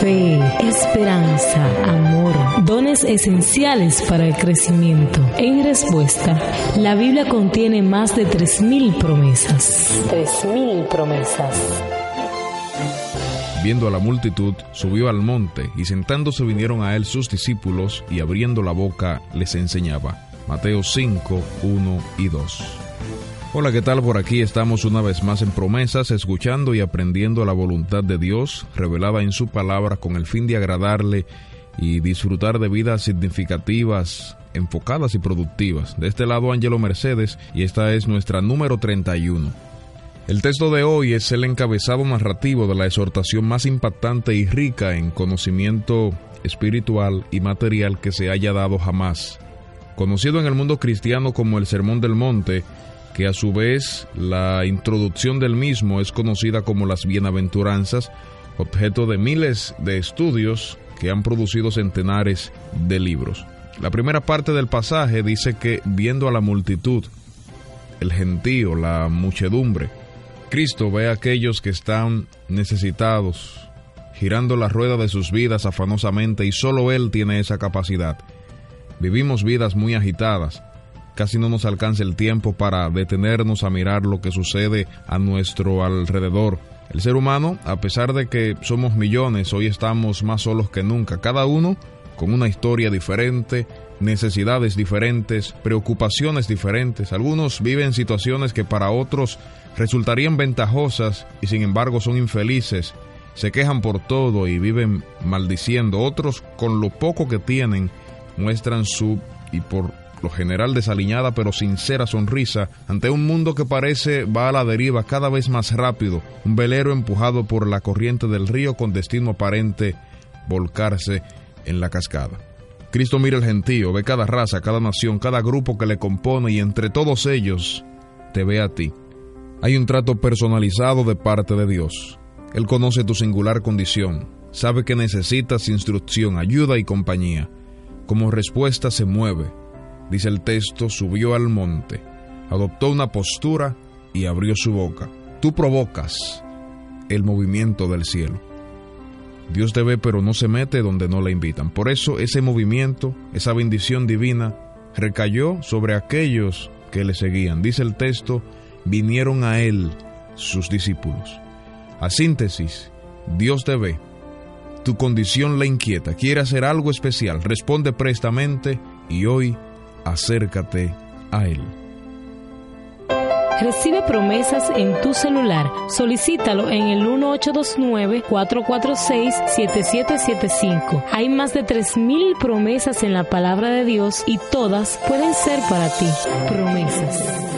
Fe, esperanza, amor, dones esenciales para el crecimiento. En respuesta, la Biblia contiene más de 3.000 promesas. 3.000 promesas. Viendo a la multitud, subió al monte, y sentándose vinieron a él sus discípulos, y abriendo la boca les enseñaba. Mateo 5, 1 y 2. Hola, ¿qué tal? Por aquí estamos una vez más en promesas, escuchando y aprendiendo la voluntad de Dios revelada en su palabra con el fin de agradarle y disfrutar de vidas significativas, enfocadas y productivas. De este lado, Ángelo Mercedes, y esta es nuestra número 31. El texto de hoy es el encabezado narrativo de la exhortación más impactante y rica en conocimiento espiritual y material que se haya dado jamás. Conocido en el mundo cristiano como el Sermón del Monte, que a su vez la introducción del mismo es conocida como las bienaventuranzas, objeto de miles de estudios que han producido centenares de libros. La primera parte del pasaje dice que viendo a la multitud, el gentío, la muchedumbre, Cristo ve a aquellos que están necesitados, girando la rueda de sus vidas afanosamente y solo Él tiene esa capacidad. Vivimos vidas muy agitadas, casi no nos alcanza el tiempo para detenernos a mirar lo que sucede a nuestro alrededor. El ser humano, a pesar de que somos millones, hoy estamos más solos que nunca, cada uno con una historia diferente, necesidades diferentes, preocupaciones diferentes. Algunos viven situaciones que para otros resultarían ventajosas y sin embargo son infelices. Se quejan por todo y viven maldiciendo. Otros, con lo poco que tienen, muestran su y por lo general desaliñada pero sincera sonrisa ante un mundo que parece va a la deriva cada vez más rápido, un velero empujado por la corriente del río con destino aparente volcarse en la cascada. Cristo mira el gentío, ve cada raza, cada nación, cada grupo que le compone y entre todos ellos te ve a ti. Hay un trato personalizado de parte de Dios. Él conoce tu singular condición, sabe que necesitas instrucción, ayuda y compañía. Como respuesta se mueve, dice el texto, subió al monte, adoptó una postura y abrió su boca. Tú provocas el movimiento del cielo. Dios te ve pero no se mete donde no le invitan. Por eso ese movimiento, esa bendición divina, recayó sobre aquellos que le seguían. Dice el texto, vinieron a él sus discípulos. A síntesis, Dios te ve. Tu condición le inquieta, quiere hacer algo especial, responde prestamente y hoy acércate a Él. Recibe promesas en tu celular. Solicítalo en el 1829-446-7775. Hay más de 3.000 promesas en la palabra de Dios y todas pueden ser para ti. Promesas.